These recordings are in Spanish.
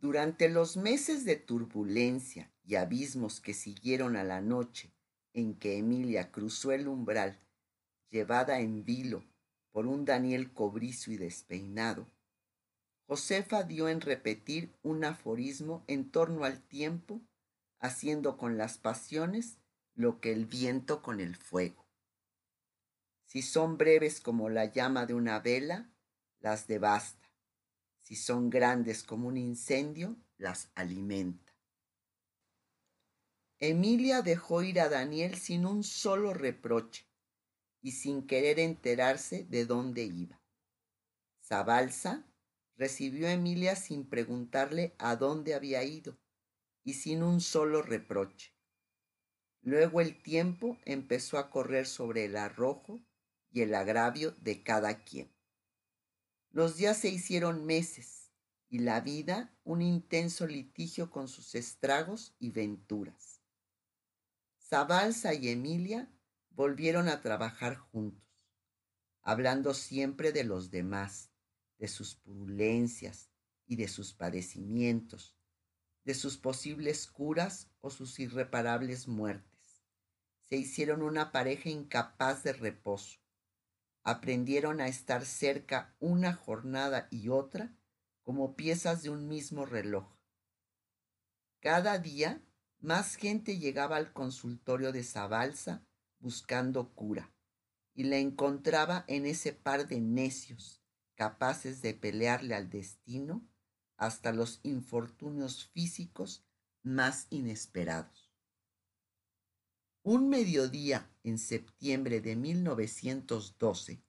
Durante los meses de turbulencia y abismos que siguieron a la noche en que Emilia cruzó el umbral, llevada en vilo por un Daniel cobrizo y despeinado, Josefa dio en repetir un aforismo en torno al tiempo, haciendo con las pasiones lo que el viento con el fuego. Si son breves como la llama de una vela, las devasta. Si son grandes como un incendio, las alimenta. Emilia dejó ir a Daniel sin un solo reproche y sin querer enterarse de dónde iba. Zabalza recibió a Emilia sin preguntarle a dónde había ido y sin un solo reproche. Luego el tiempo empezó a correr sobre el arrojo y el agravio de cada quien. Los días se hicieron meses y la vida un intenso litigio con sus estragos y venturas. Zabalza y Emilia volvieron a trabajar juntos, hablando siempre de los demás, de sus purulencias y de sus padecimientos, de sus posibles curas o sus irreparables muertes. Se hicieron una pareja incapaz de reposo. Aprendieron a estar cerca una jornada y otra como piezas de un mismo reloj. Cada día más gente llegaba al consultorio de Zabalza buscando cura y la encontraba en ese par de necios capaces de pelearle al destino hasta los infortunios físicos más inesperados. Un mediodía en septiembre de 1912,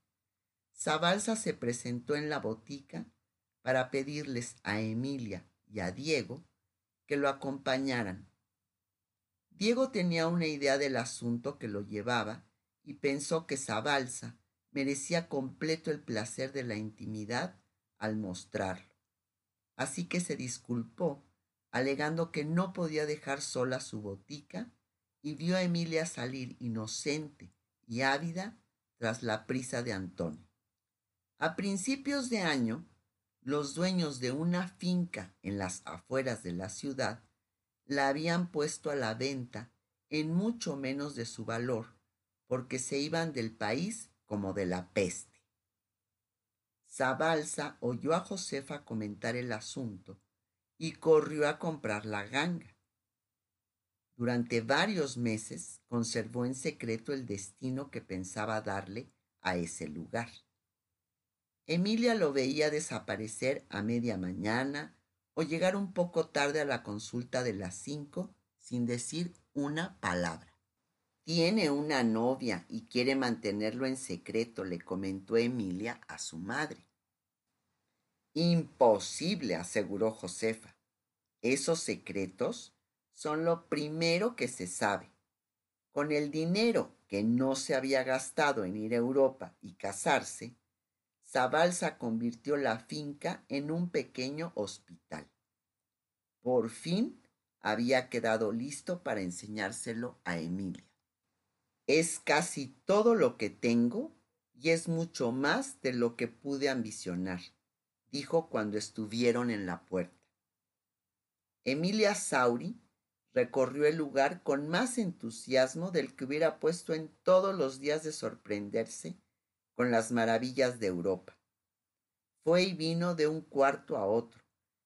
Zabalza se presentó en la botica para pedirles a Emilia y a Diego que lo acompañaran. Diego tenía una idea del asunto que lo llevaba y pensó que Zabalza merecía completo el placer de la intimidad al mostrarlo. Así que se disculpó, alegando que no podía dejar sola su botica, y vio a Emilia salir inocente y ávida tras la prisa de Antonio. A principios de año, los dueños de una finca en las afueras de la ciudad la habían puesto a la venta en mucho menos de su valor, porque se iban del país como de la peste. Zabalza oyó a Josefa comentar el asunto y corrió a comprar la ganga. Durante varios meses conservó en secreto el destino que pensaba darle a ese lugar. Emilia lo veía desaparecer a media mañana o llegar un poco tarde a la consulta de las cinco sin decir una palabra. Tiene una novia y quiere mantenerlo en secreto, le comentó Emilia a su madre. Imposible, aseguró Josefa. Esos secretos son lo primero que se sabe. Con el dinero que no se había gastado en ir a Europa y casarse, Zabalza convirtió la finca en un pequeño hospital. Por fin había quedado listo para enseñárselo a Emilia. Es casi todo lo que tengo y es mucho más de lo que pude ambicionar, dijo cuando estuvieron en la puerta. Emilia Sauri recorrió el lugar con más entusiasmo del que hubiera puesto en todos los días de sorprenderse con las maravillas de Europa. Fue y vino de un cuarto a otro,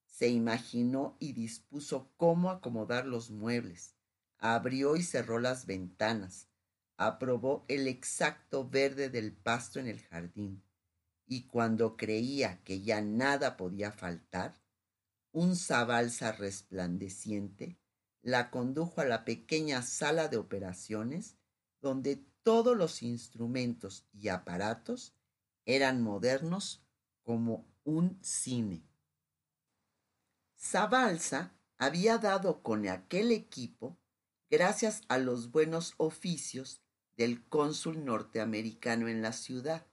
se imaginó y dispuso cómo acomodar los muebles, abrió y cerró las ventanas, aprobó el exacto verde del pasto en el jardín, y cuando creía que ya nada podía faltar, un zabalza resplandeciente la condujo a la pequeña sala de operaciones donde todos los instrumentos y aparatos eran modernos como un cine. Zabalza había dado con aquel equipo gracias a los buenos oficios del cónsul norteamericano en la ciudad.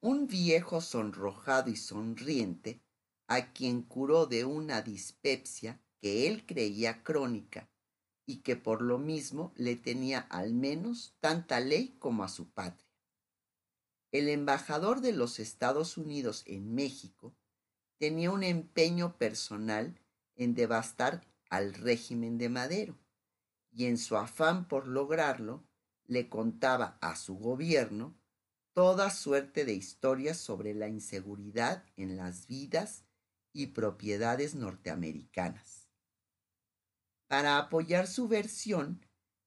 Un viejo sonrojado y sonriente, a quien curó de una dispepsia que él creía crónica y que por lo mismo le tenía al menos tanta ley como a su patria. El embajador de los Estados Unidos en México tenía un empeño personal en devastar al régimen de Madero, y en su afán por lograrlo, le contaba a su gobierno toda suerte de historias sobre la inseguridad en las vidas y propiedades norteamericanas. Para apoyar su versión,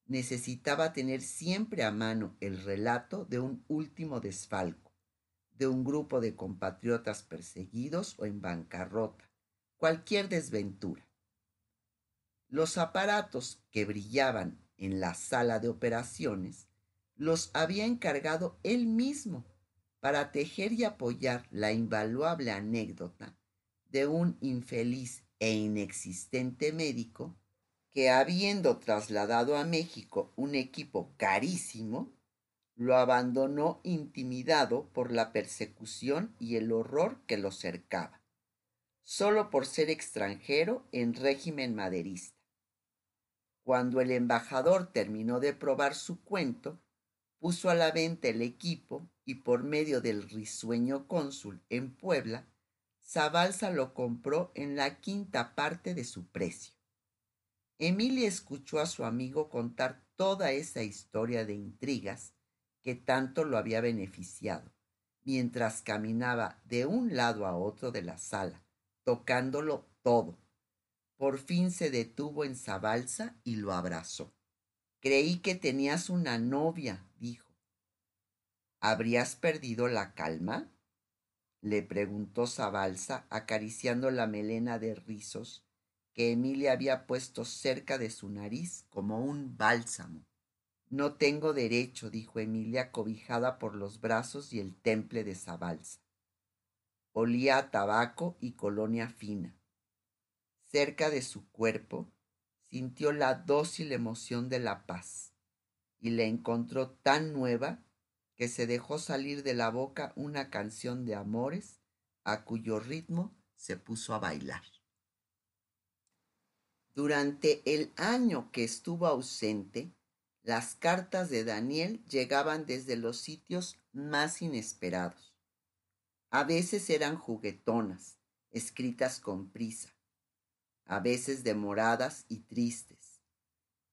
necesitaba tener siempre a mano el relato de un último desfalco, de un grupo de compatriotas perseguidos o en bancarrota, cualquier desventura. Los aparatos que brillaban en la sala de operaciones los había encargado él mismo para tejer y apoyar la invaluable anécdota de un infeliz e inexistente médico que habiendo trasladado a México un equipo carísimo, lo abandonó intimidado por la persecución y el horror que lo cercaba, solo por ser extranjero en régimen maderista. Cuando el embajador terminó de probar su cuento, puso a la venta el equipo y por medio del risueño cónsul en Puebla, Zabalza lo compró en la quinta parte de su precio. Emilia escuchó a su amigo contar toda esa historia de intrigas que tanto lo había beneficiado, mientras caminaba de un lado a otro de la sala, tocándolo todo. Por fin se detuvo en Zabalza y lo abrazó. Creí que tenías una novia, dijo. ¿Habrías perdido la calma? le preguntó Zabalza, acariciando la melena de rizos que Emilia había puesto cerca de su nariz como un bálsamo. No tengo derecho, dijo Emilia, cobijada por los brazos y el temple de Zabalza. Olía a tabaco y colonia fina. Cerca de su cuerpo sintió la dócil emoción de la paz y la encontró tan nueva que se dejó salir de la boca una canción de amores a cuyo ritmo se puso a bailar. Durante el año que estuvo ausente, las cartas de Daniel llegaban desde los sitios más inesperados. A veces eran juguetonas, escritas con prisa, a veces demoradas y tristes.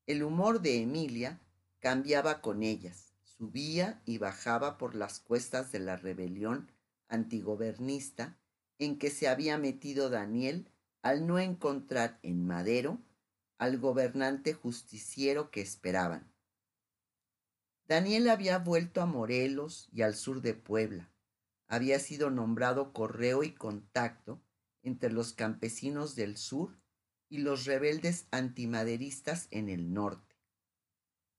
El humor de Emilia cambiaba con ellas, subía y bajaba por las cuestas de la rebelión antigobernista en que se había metido Daniel al no encontrar en Madero al gobernante justiciero que esperaban. Daniel había vuelto a Morelos y al sur de Puebla. Había sido nombrado correo y contacto entre los campesinos del sur y los rebeldes antimaderistas en el norte.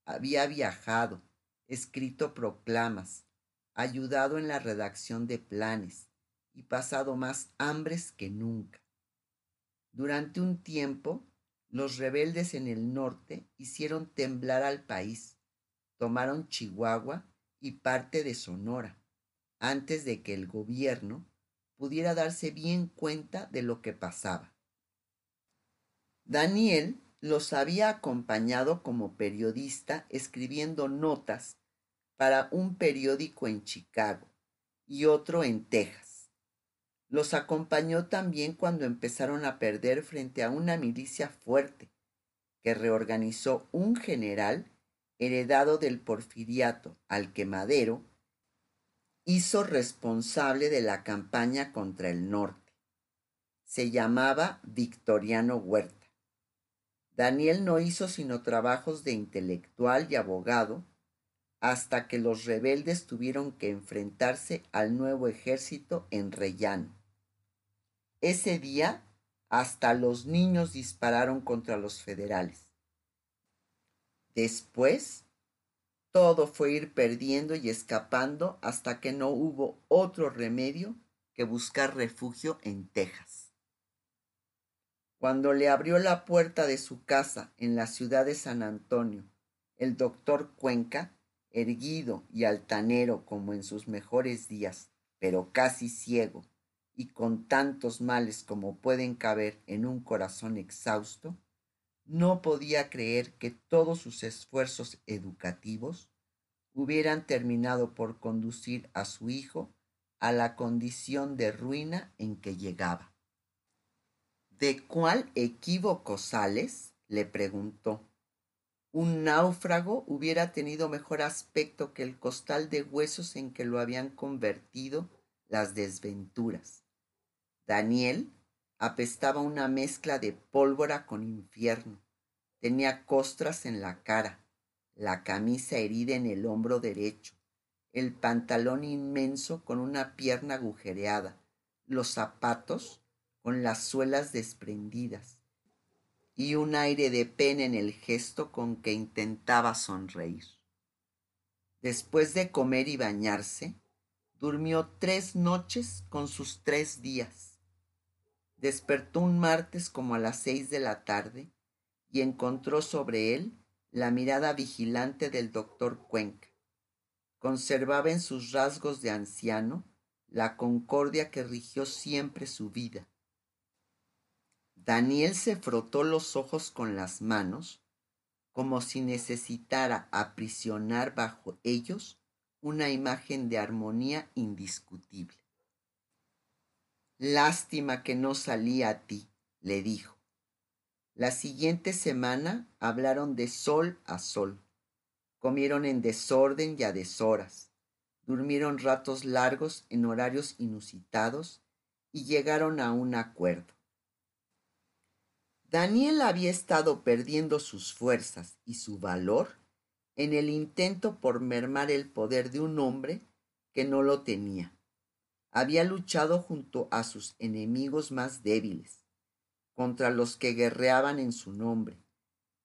Había viajado, escrito proclamas, ayudado en la redacción de planes y pasado más hambres que nunca. Durante un tiempo, los rebeldes en el norte hicieron temblar al país, tomaron Chihuahua y parte de Sonora, antes de que el gobierno pudiera darse bien cuenta de lo que pasaba. Daniel los había acompañado como periodista escribiendo notas para un periódico en Chicago y otro en Texas los acompañó también cuando empezaron a perder frente a una milicia fuerte que reorganizó un general heredado del porfiriato al que Madero hizo responsable de la campaña contra el norte. Se llamaba Victoriano Huerta. Daniel no hizo sino trabajos de intelectual y abogado hasta que los rebeldes tuvieron que enfrentarse al nuevo ejército en Rellano. Ese día hasta los niños dispararon contra los federales. Después, todo fue ir perdiendo y escapando hasta que no hubo otro remedio que buscar refugio en Texas. Cuando le abrió la puerta de su casa en la ciudad de San Antonio, el doctor Cuenca, erguido y altanero como en sus mejores días, pero casi ciego, y con tantos males como pueden caber en un corazón exhausto, no podía creer que todos sus esfuerzos educativos hubieran terminado por conducir a su hijo a la condición de ruina en que llegaba. ¿De cuál equívoco sales? le preguntó. Un náufrago hubiera tenido mejor aspecto que el costal de huesos en que lo habían convertido las desventuras. Daniel apestaba una mezcla de pólvora con infierno. Tenía costras en la cara, la camisa herida en el hombro derecho, el pantalón inmenso con una pierna agujereada, los zapatos con las suelas desprendidas y un aire de pena en el gesto con que intentaba sonreír. Después de comer y bañarse, durmió tres noches con sus tres días. Despertó un martes como a las seis de la tarde y encontró sobre él la mirada vigilante del doctor Cuenca. Conservaba en sus rasgos de anciano la concordia que rigió siempre su vida. Daniel se frotó los ojos con las manos, como si necesitara aprisionar bajo ellos una imagen de armonía indiscutible. Lástima que no salí a ti, le dijo. La siguiente semana hablaron de sol a sol. Comieron en desorden y a deshoras. Durmieron ratos largos en horarios inusitados y llegaron a un acuerdo. Daniel había estado perdiendo sus fuerzas y su valor en el intento por mermar el poder de un hombre que no lo tenía. Había luchado junto a sus enemigos más débiles contra los que guerreaban en su nombre,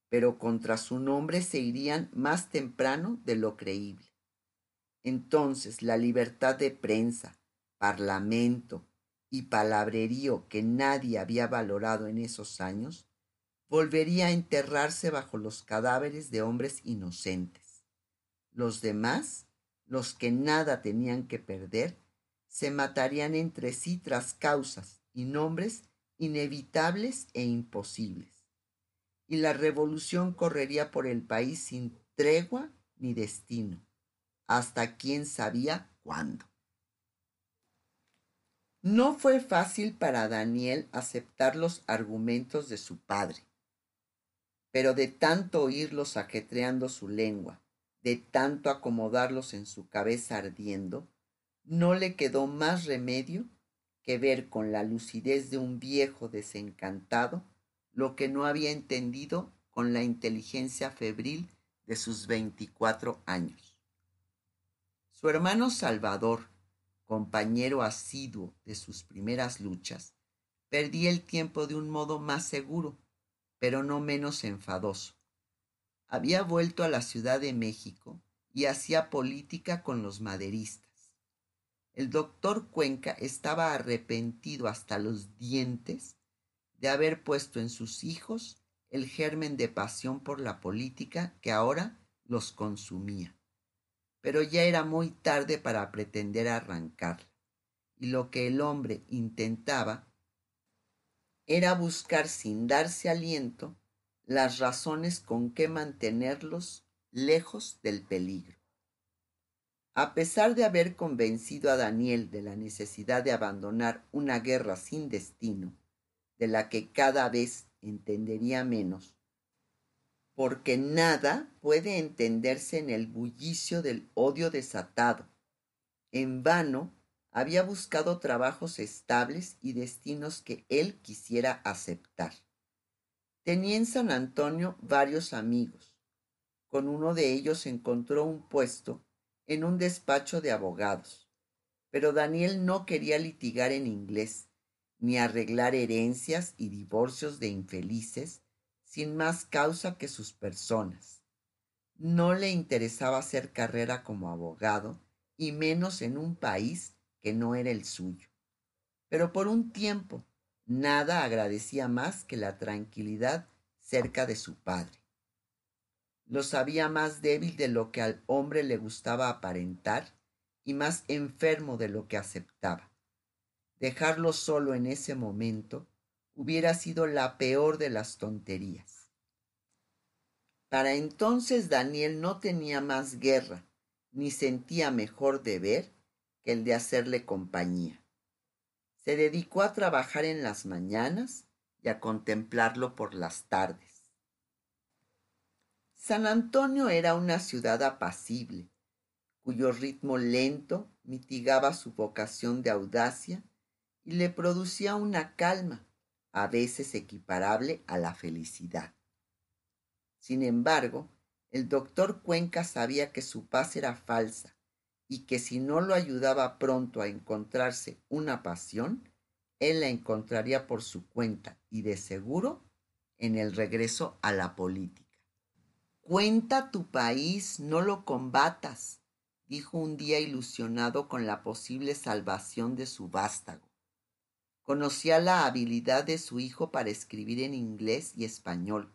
pero contra su nombre se irían más temprano de lo creíble. Entonces la libertad de prensa, parlamento y palabrerío que nadie había valorado en esos años, volvería a enterrarse bajo los cadáveres de hombres inocentes. Los demás, los que nada tenían que perder, se matarían entre sí tras causas y nombres inevitables e imposibles. Y la revolución correría por el país sin tregua ni destino, hasta quién sabía cuándo. No fue fácil para Daniel aceptar los argumentos de su padre, pero de tanto oírlos ajetreando su lengua, de tanto acomodarlos en su cabeza ardiendo, no le quedó más remedio que ver con la lucidez de un viejo desencantado lo que no había entendido con la inteligencia febril de sus veinticuatro años. Su hermano Salvador, compañero asiduo de sus primeras luchas, perdía el tiempo de un modo más seguro, pero no menos enfadoso. Había vuelto a la Ciudad de México y hacía política con los maderistas el doctor Cuenca estaba arrepentido hasta los dientes de haber puesto en sus hijos el germen de pasión por la política que ahora los consumía. Pero ya era muy tarde para pretender arrancarla, y lo que el hombre intentaba era buscar sin darse aliento las razones con que mantenerlos lejos del peligro. A pesar de haber convencido a Daniel de la necesidad de abandonar una guerra sin destino, de la que cada vez entendería menos, porque nada puede entenderse en el bullicio del odio desatado. En vano había buscado trabajos estables y destinos que él quisiera aceptar. Tenía en San Antonio varios amigos. Con uno de ellos encontró un puesto en un despacho de abogados. Pero Daniel no quería litigar en inglés, ni arreglar herencias y divorcios de infelices sin más causa que sus personas. No le interesaba hacer carrera como abogado, y menos en un país que no era el suyo. Pero por un tiempo nada agradecía más que la tranquilidad cerca de su padre lo sabía más débil de lo que al hombre le gustaba aparentar y más enfermo de lo que aceptaba. Dejarlo solo en ese momento hubiera sido la peor de las tonterías. Para entonces Daniel no tenía más guerra, ni sentía mejor deber que el de hacerle compañía. Se dedicó a trabajar en las mañanas y a contemplarlo por las tardes. San Antonio era una ciudad apacible, cuyo ritmo lento mitigaba su vocación de audacia y le producía una calma, a veces equiparable a la felicidad. Sin embargo, el doctor Cuenca sabía que su paz era falsa y que si no lo ayudaba pronto a encontrarse una pasión, él la encontraría por su cuenta y de seguro en el regreso a la política. Cuenta tu país, no lo combatas, dijo un día ilusionado con la posible salvación de su vástago. Conocía la habilidad de su hijo para escribir en inglés y español.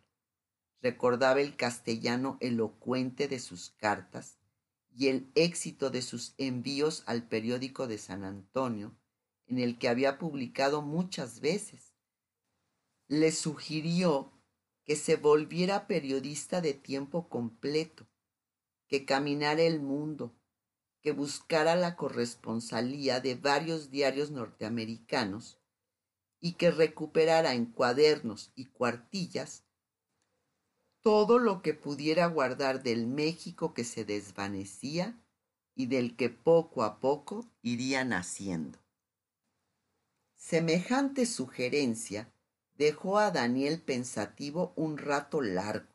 Recordaba el castellano elocuente de sus cartas y el éxito de sus envíos al periódico de San Antonio, en el que había publicado muchas veces. Le sugirió que se volviera periodista de tiempo completo, que caminara el mundo, que buscara la corresponsalía de varios diarios norteamericanos y que recuperara en cuadernos y cuartillas todo lo que pudiera guardar del México que se desvanecía y del que poco a poco iría naciendo. Semejante sugerencia dejó a Daniel pensativo un rato largo.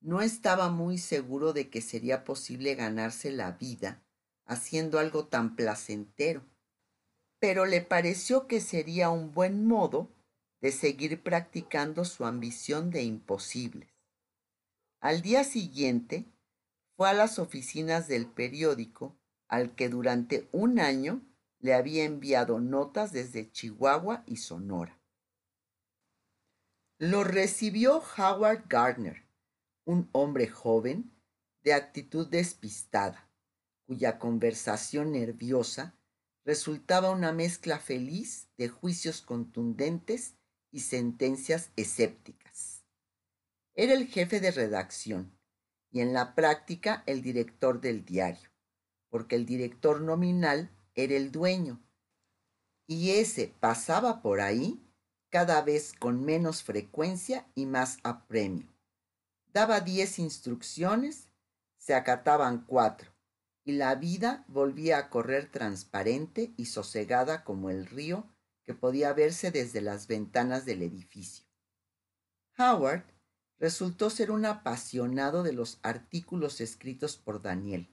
No estaba muy seguro de que sería posible ganarse la vida haciendo algo tan placentero, pero le pareció que sería un buen modo de seguir practicando su ambición de imposibles. Al día siguiente fue a las oficinas del periódico al que durante un año le había enviado notas desde Chihuahua y Sonora. Lo recibió Howard Gardner, un hombre joven de actitud despistada cuya conversación nerviosa resultaba una mezcla feliz de juicios contundentes y sentencias escépticas. Era el jefe de redacción y en la práctica el director del diario, porque el director nominal era el dueño, y ese pasaba por ahí cada vez con menos frecuencia y más apremio. Daba diez instrucciones, se acataban cuatro, y la vida volvía a correr transparente y sosegada como el río que podía verse desde las ventanas del edificio. Howard resultó ser un apasionado de los artículos escritos por Daniel.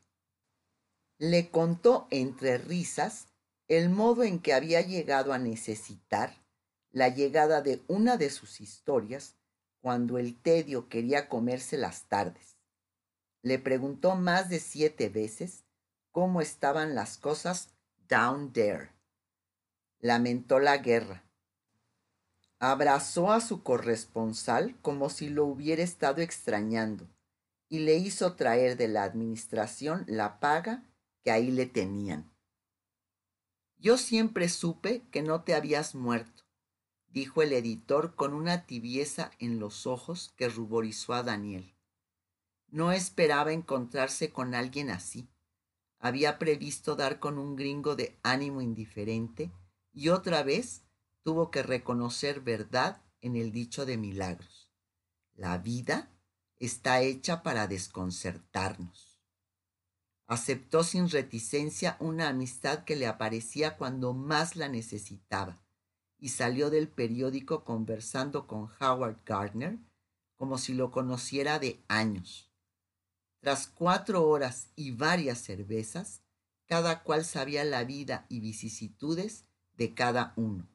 Le contó entre risas el modo en que había llegado a necesitar la llegada de una de sus historias cuando el tedio quería comerse las tardes le preguntó más de siete veces cómo estaban las cosas down there. Lamentó la guerra. Abrazó a su corresponsal como si lo hubiera estado extrañando y le hizo traer de la administración la paga que ahí le tenían. Yo siempre supe que no te habías muerto, dijo el editor con una tibieza en los ojos que ruborizó a Daniel. No esperaba encontrarse con alguien así. Había previsto dar con un gringo de ánimo indiferente y otra vez tuvo que reconocer verdad en el dicho de milagros. La vida está hecha para desconcertarnos. Aceptó sin reticencia una amistad que le aparecía cuando más la necesitaba y salió del periódico conversando con Howard Gardner como si lo conociera de años. Tras cuatro horas y varias cervezas, cada cual sabía la vida y vicisitudes de cada uno.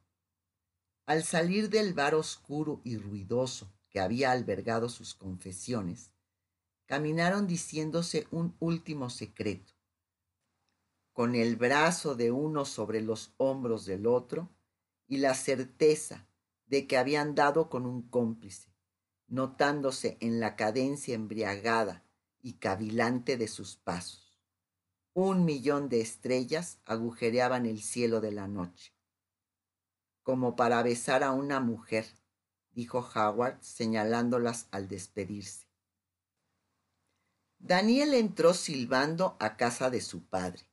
Al salir del bar oscuro y ruidoso que había albergado sus confesiones, caminaron diciéndose un último secreto. Con el brazo de uno sobre los hombros del otro y la certeza de que habían dado con un cómplice, notándose en la cadencia embriagada y cavilante de sus pasos. Un millón de estrellas agujereaban el cielo de la noche. Como para besar a una mujer, dijo Howard señalándolas al despedirse. Daniel entró silbando a casa de su padre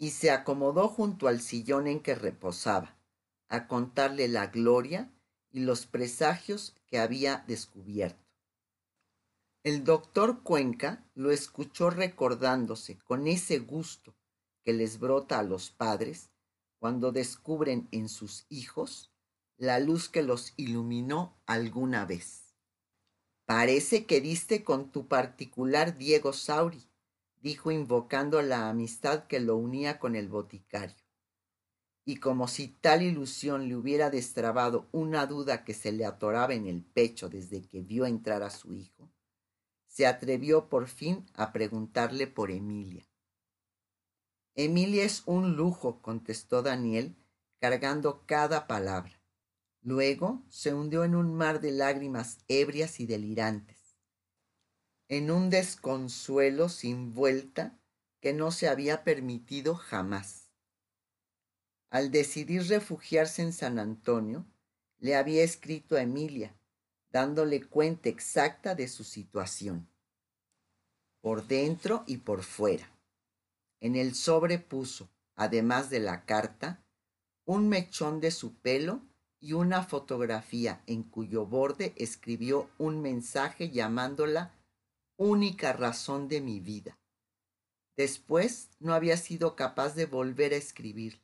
y se acomodó junto al sillón en que reposaba, a contarle la gloria y los presagios que había descubierto. El doctor Cuenca lo escuchó recordándose con ese gusto que les brota a los padres cuando descubren en sus hijos la luz que los iluminó alguna vez. Parece que diste con tu particular Diego Sauri, dijo invocando la amistad que lo unía con el boticario. Y como si tal ilusión le hubiera destrabado una duda que se le atoraba en el pecho desde que vio entrar a su hijo, se atrevió por fin a preguntarle por Emilia. Emilia es un lujo, contestó Daniel, cargando cada palabra. Luego se hundió en un mar de lágrimas ebrias y delirantes, en un desconsuelo sin vuelta que no se había permitido jamás. Al decidir refugiarse en San Antonio, le había escrito a Emilia, dándole cuenta exacta de su situación, por dentro y por fuera. En el sobre puso, además de la carta, un mechón de su pelo y una fotografía en cuyo borde escribió un mensaje llamándola única razón de mi vida. Después no había sido capaz de volver a escribirle.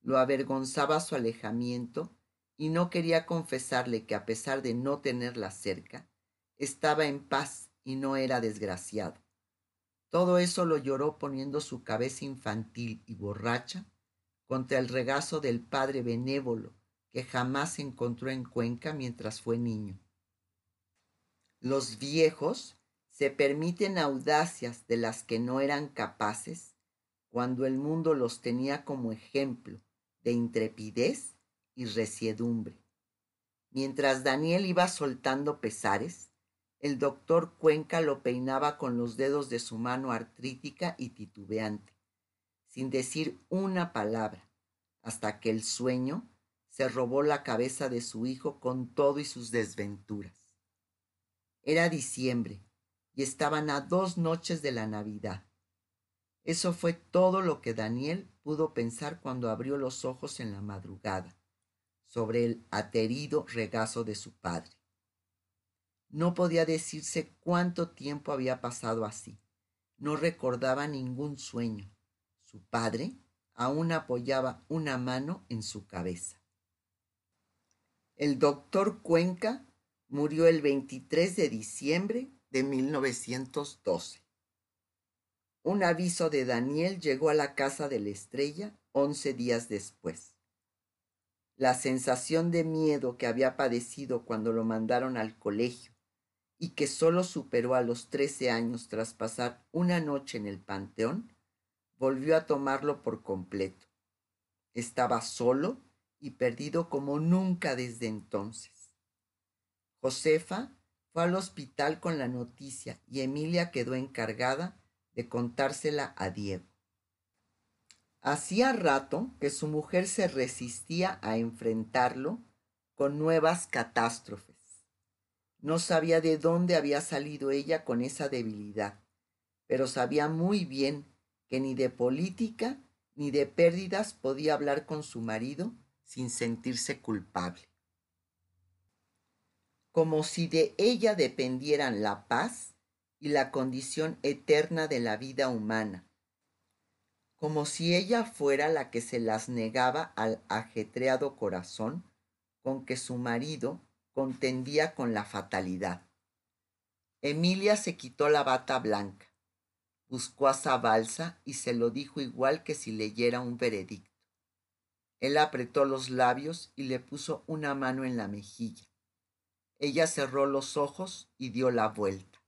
Lo avergonzaba su alejamiento y no quería confesarle que a pesar de no tenerla cerca, estaba en paz y no era desgraciado. Todo eso lo lloró poniendo su cabeza infantil y borracha contra el regazo del padre benévolo que jamás encontró en Cuenca mientras fue niño. Los viejos se permiten audacias de las que no eran capaces cuando el mundo los tenía como ejemplo de intrepidez y resiedumbre. Mientras Daniel iba soltando pesares, el doctor Cuenca lo peinaba con los dedos de su mano artrítica y titubeante, sin decir una palabra, hasta que el sueño se robó la cabeza de su hijo con todo y sus desventuras. Era diciembre y estaban a dos noches de la Navidad. Eso fue todo lo que Daniel pudo pensar cuando abrió los ojos en la madrugada, sobre el aterido regazo de su padre. No podía decirse cuánto tiempo había pasado así. No recordaba ningún sueño. Su padre aún apoyaba una mano en su cabeza. El doctor Cuenca murió el 23 de diciembre de 1912. Un aviso de Daniel llegó a la casa de la estrella once días después. La sensación de miedo que había padecido cuando lo mandaron al colegio y que solo superó a los trece años tras pasar una noche en el panteón, volvió a tomarlo por completo. Estaba solo y perdido como nunca desde entonces. Josefa fue al hospital con la noticia y Emilia quedó encargada de contársela a Diego. Hacía rato que su mujer se resistía a enfrentarlo con nuevas catástrofes no sabía de dónde había salido ella con esa debilidad, pero sabía muy bien que ni de política ni de pérdidas podía hablar con su marido sin sentirse culpable. Como si de ella dependieran la paz y la condición eterna de la vida humana, como si ella fuera la que se las negaba al ajetreado corazón con que su marido contendía con la fatalidad. Emilia se quitó la bata blanca, buscó a Zabalza y se lo dijo igual que si leyera un veredicto. Él apretó los labios y le puso una mano en la mejilla. Ella cerró los ojos y dio la vuelta.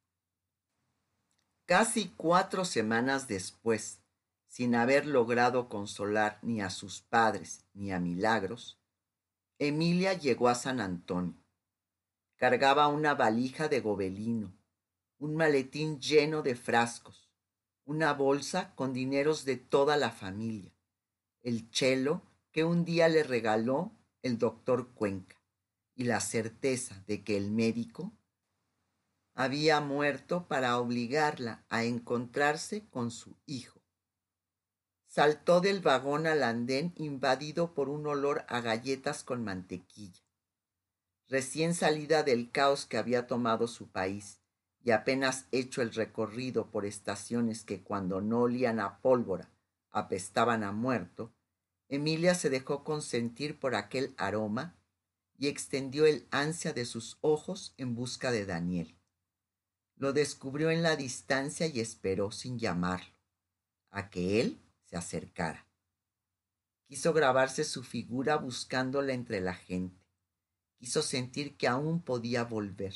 Casi cuatro semanas después, sin haber logrado consolar ni a sus padres ni a Milagros, Emilia llegó a San Antonio. Cargaba una valija de gobelino, un maletín lleno de frascos, una bolsa con dineros de toda la familia, el chelo que un día le regaló el doctor Cuenca y la certeza de que el médico había muerto para obligarla a encontrarse con su hijo. saltó del vagón al andén invadido por un olor a galletas con mantequilla. Recién salida del caos que había tomado su país y apenas hecho el recorrido por estaciones que cuando no olían a pólvora apestaban a muerto, Emilia se dejó consentir por aquel aroma extendió el ansia de sus ojos en busca de Daniel. Lo descubrió en la distancia y esperó sin llamarlo, a que él se acercara. Quiso grabarse su figura buscándola entre la gente. Quiso sentir que aún podía volver.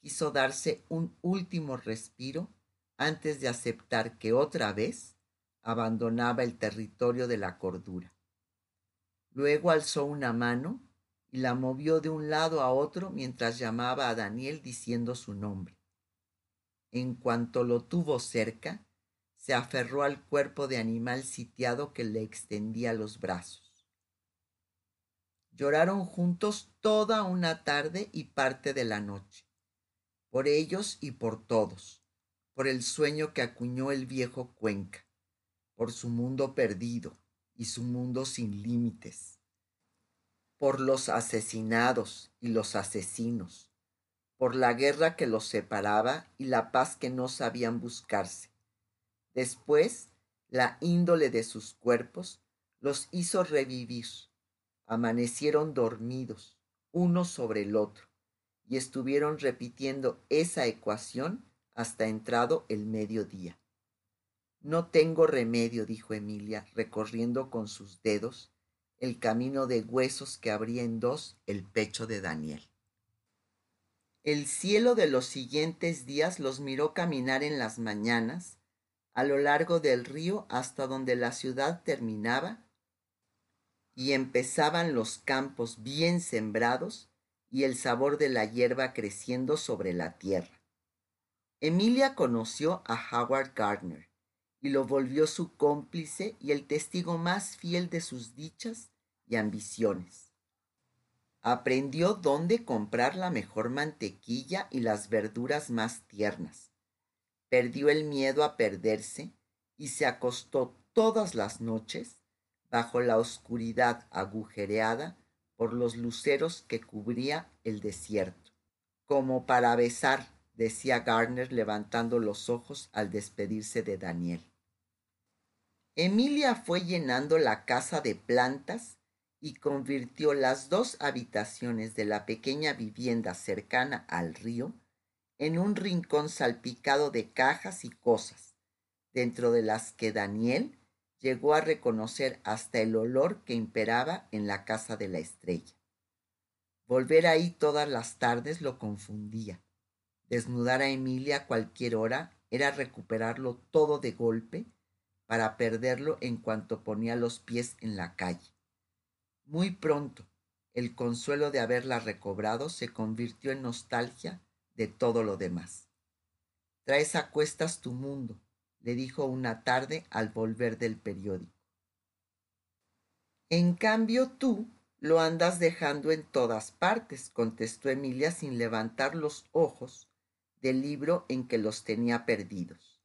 Quiso darse un último respiro antes de aceptar que otra vez abandonaba el territorio de la cordura. Luego alzó una mano y la movió de un lado a otro mientras llamaba a Daniel diciendo su nombre. En cuanto lo tuvo cerca, se aferró al cuerpo de animal sitiado que le extendía los brazos. Lloraron juntos toda una tarde y parte de la noche, por ellos y por todos, por el sueño que acuñó el viejo Cuenca, por su mundo perdido y su mundo sin límites por los asesinados y los asesinos, por la guerra que los separaba y la paz que no sabían buscarse. Después, la índole de sus cuerpos los hizo revivir. Amanecieron dormidos, uno sobre el otro, y estuvieron repitiendo esa ecuación hasta entrado el mediodía. No tengo remedio, dijo Emilia, recorriendo con sus dedos el camino de huesos que abría en dos el pecho de Daniel. El cielo de los siguientes días los miró caminar en las mañanas a lo largo del río hasta donde la ciudad terminaba y empezaban los campos bien sembrados y el sabor de la hierba creciendo sobre la tierra. Emilia conoció a Howard Gardner, y lo volvió su cómplice y el testigo más fiel de sus dichas y ambiciones. Aprendió dónde comprar la mejor mantequilla y las verduras más tiernas. Perdió el miedo a perderse y se acostó todas las noches bajo la oscuridad agujereada por los luceros que cubría el desierto. Como para besar, decía Garner levantando los ojos al despedirse de Daniel. Emilia fue llenando la casa de plantas y convirtió las dos habitaciones de la pequeña vivienda cercana al río en un rincón salpicado de cajas y cosas, dentro de las que Daniel llegó a reconocer hasta el olor que imperaba en la casa de la estrella. Volver ahí todas las tardes lo confundía. Desnudar a Emilia a cualquier hora era recuperarlo todo de golpe para perderlo en cuanto ponía los pies en la calle. Muy pronto, el consuelo de haberla recobrado se convirtió en nostalgia de todo lo demás. Traes a cuestas tu mundo, le dijo una tarde al volver del periódico. En cambio tú lo andas dejando en todas partes, contestó Emilia sin levantar los ojos del libro en que los tenía perdidos.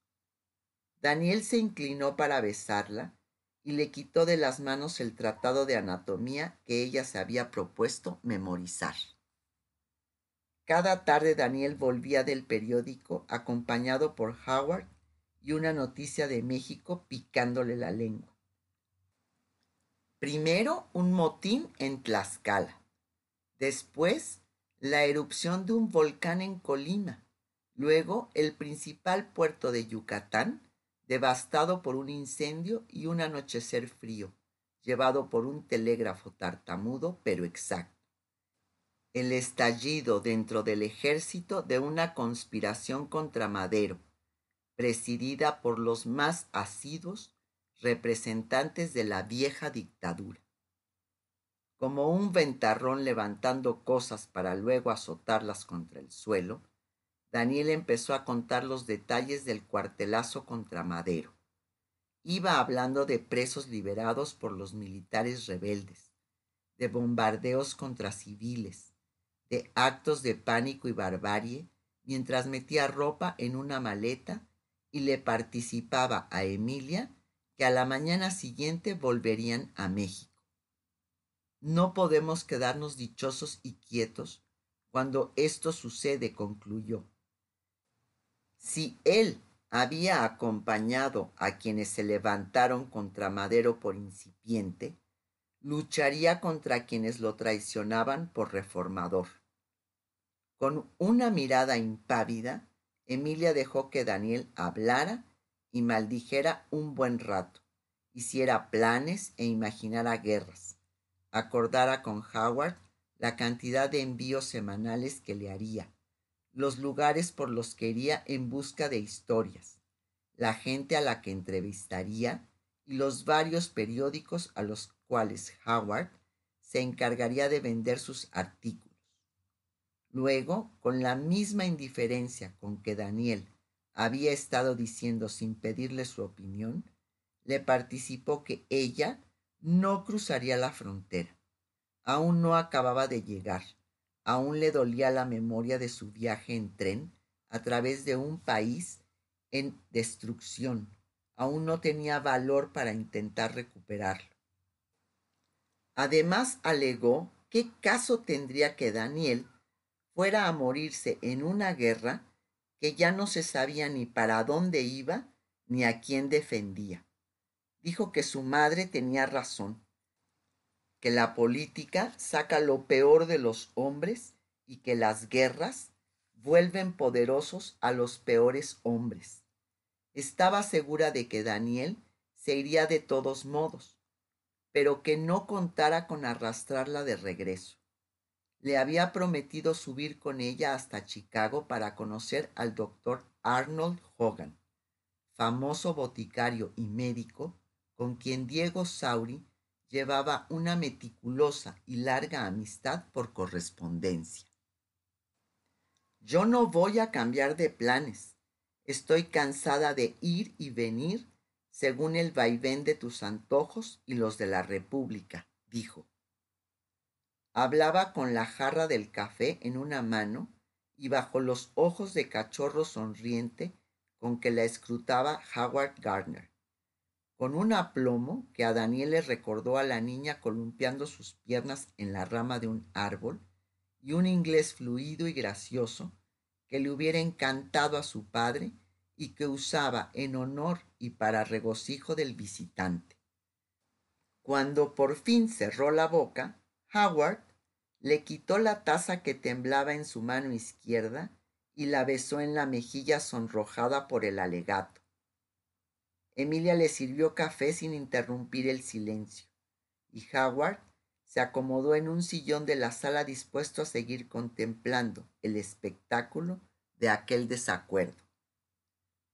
Daniel se inclinó para besarla y le quitó de las manos el tratado de anatomía que ella se había propuesto memorizar. Cada tarde Daniel volvía del periódico acompañado por Howard y una noticia de México picándole la lengua. Primero un motín en Tlaxcala, después la erupción de un volcán en Colima, luego el principal puerto de Yucatán devastado por un incendio y un anochecer frío, llevado por un telégrafo tartamudo pero exacto. El estallido dentro del ejército de una conspiración contra Madero, presidida por los más asiduos representantes de la vieja dictadura. Como un ventarrón levantando cosas para luego azotarlas contra el suelo, Daniel empezó a contar los detalles del cuartelazo contra Madero. Iba hablando de presos liberados por los militares rebeldes, de bombardeos contra civiles, de actos de pánico y barbarie, mientras metía ropa en una maleta y le participaba a Emilia que a la mañana siguiente volverían a México. No podemos quedarnos dichosos y quietos cuando esto sucede, concluyó. Si él había acompañado a quienes se levantaron contra Madero por incipiente, lucharía contra quienes lo traicionaban por reformador. Con una mirada impávida, Emilia dejó que Daniel hablara y maldijera un buen rato, hiciera planes e imaginara guerras, acordara con Howard la cantidad de envíos semanales que le haría, los lugares por los que iría en busca de historias, la gente a la que entrevistaría y los varios periódicos a los cuales Howard se encargaría de vender sus artículos. Luego, con la misma indiferencia con que Daniel había estado diciendo sin pedirle su opinión, le participó que ella no cruzaría la frontera. Aún no acababa de llegar Aún le dolía la memoria de su viaje en tren a través de un país en destrucción. Aún no tenía valor para intentar recuperarlo. Además alegó qué caso tendría que Daniel fuera a morirse en una guerra que ya no se sabía ni para dónde iba ni a quién defendía. Dijo que su madre tenía razón, que la política saca lo peor de los hombres y que las guerras vuelven poderosos a los peores hombres. Estaba segura de que Daniel se iría de todos modos, pero que no contara con arrastrarla de regreso. Le había prometido subir con ella hasta Chicago para conocer al doctor Arnold Hogan, famoso boticario y médico con quien Diego Sauri llevaba una meticulosa y larga amistad por correspondencia. Yo no voy a cambiar de planes. Estoy cansada de ir y venir según el vaivén de tus antojos y los de la República, dijo. Hablaba con la jarra del café en una mano y bajo los ojos de cachorro sonriente con que la escrutaba Howard Gardner con un aplomo que a Daniel le recordó a la niña columpiando sus piernas en la rama de un árbol, y un inglés fluido y gracioso que le hubiera encantado a su padre y que usaba en honor y para regocijo del visitante. Cuando por fin cerró la boca, Howard le quitó la taza que temblaba en su mano izquierda y la besó en la mejilla sonrojada por el alegato. Emilia le sirvió café sin interrumpir el silencio, y Howard se acomodó en un sillón de la sala dispuesto a seguir contemplando el espectáculo de aquel desacuerdo.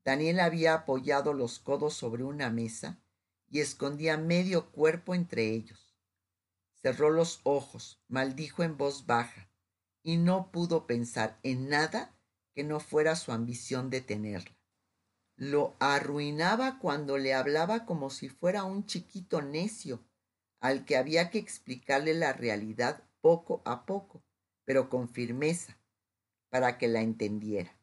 Daniel había apoyado los codos sobre una mesa y escondía medio cuerpo entre ellos. Cerró los ojos, maldijo en voz baja, y no pudo pensar en nada que no fuera su ambición de tenerla. Lo arruinaba cuando le hablaba como si fuera un chiquito necio, al que había que explicarle la realidad poco a poco, pero con firmeza, para que la entendiera.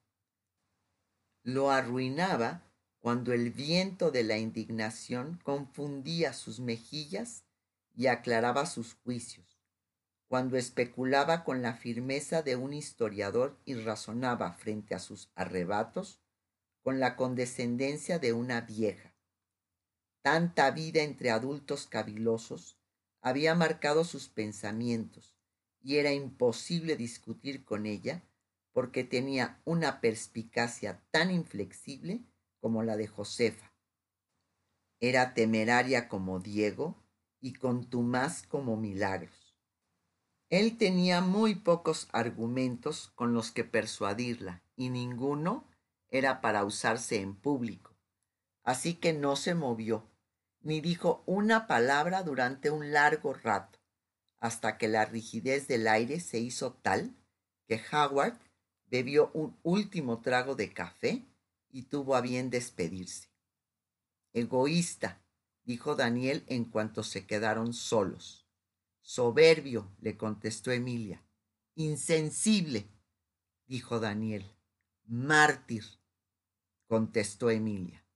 Lo arruinaba cuando el viento de la indignación confundía sus mejillas y aclaraba sus juicios, cuando especulaba con la firmeza de un historiador y razonaba frente a sus arrebatos con la condescendencia de una vieja. Tanta vida entre adultos cavilosos había marcado sus pensamientos y era imposible discutir con ella porque tenía una perspicacia tan inflexible como la de Josefa. Era temeraria como Diego y contumaz como Milagros. Él tenía muy pocos argumentos con los que persuadirla y ninguno era para usarse en público. Así que no se movió, ni dijo una palabra durante un largo rato, hasta que la rigidez del aire se hizo tal que Howard bebió un último trago de café y tuvo a bien despedirse. Egoísta, dijo Daniel en cuanto se quedaron solos. Soberbio, le contestó Emilia. Insensible, dijo Daniel. Mártir, contestó Emilia.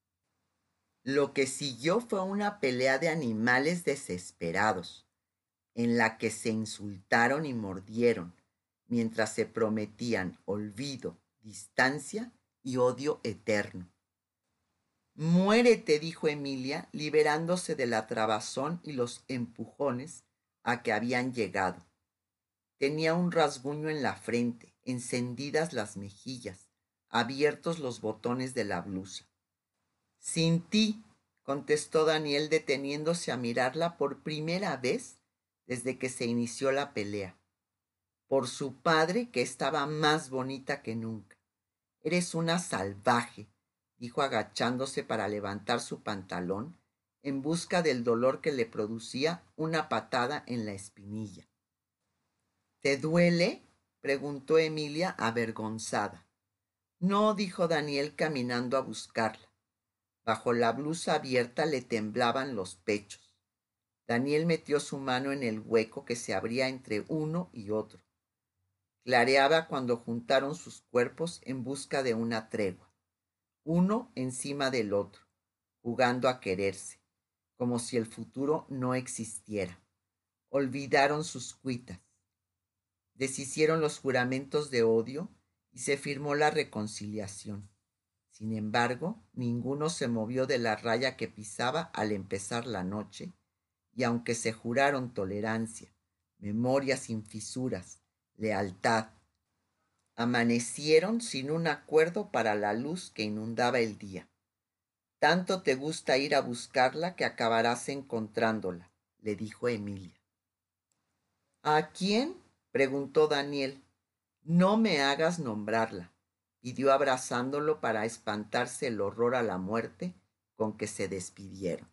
Lo que siguió fue una pelea de animales desesperados, en la que se insultaron y mordieron, mientras se prometían olvido, distancia y odio eterno. Muérete, dijo Emilia, liberándose de la trabazón y los empujones a que habían llegado. Tenía un rasguño en la frente, encendidas las mejillas, abiertos los botones de la blusa. Sin ti, contestó Daniel deteniéndose a mirarla por primera vez desde que se inició la pelea. Por su padre, que estaba más bonita que nunca. Eres una salvaje, dijo agachándose para levantar su pantalón en busca del dolor que le producía una patada en la espinilla. ¿Te duele? preguntó Emilia avergonzada. No, dijo Daniel caminando a buscarla. Bajo la blusa abierta le temblaban los pechos. Daniel metió su mano en el hueco que se abría entre uno y otro. Clareaba cuando juntaron sus cuerpos en busca de una tregua, uno encima del otro, jugando a quererse, como si el futuro no existiera. Olvidaron sus cuitas, deshicieron los juramentos de odio y se firmó la reconciliación. Sin embargo, ninguno se movió de la raya que pisaba al empezar la noche, y aunque se juraron tolerancia, memoria sin fisuras, lealtad, amanecieron sin un acuerdo para la luz que inundaba el día. Tanto te gusta ir a buscarla que acabarás encontrándola, le dijo Emilia. ¿A quién? preguntó Daniel. No me hagas nombrarla, pidió abrazándolo para espantarse el horror a la muerte con que se despidieron.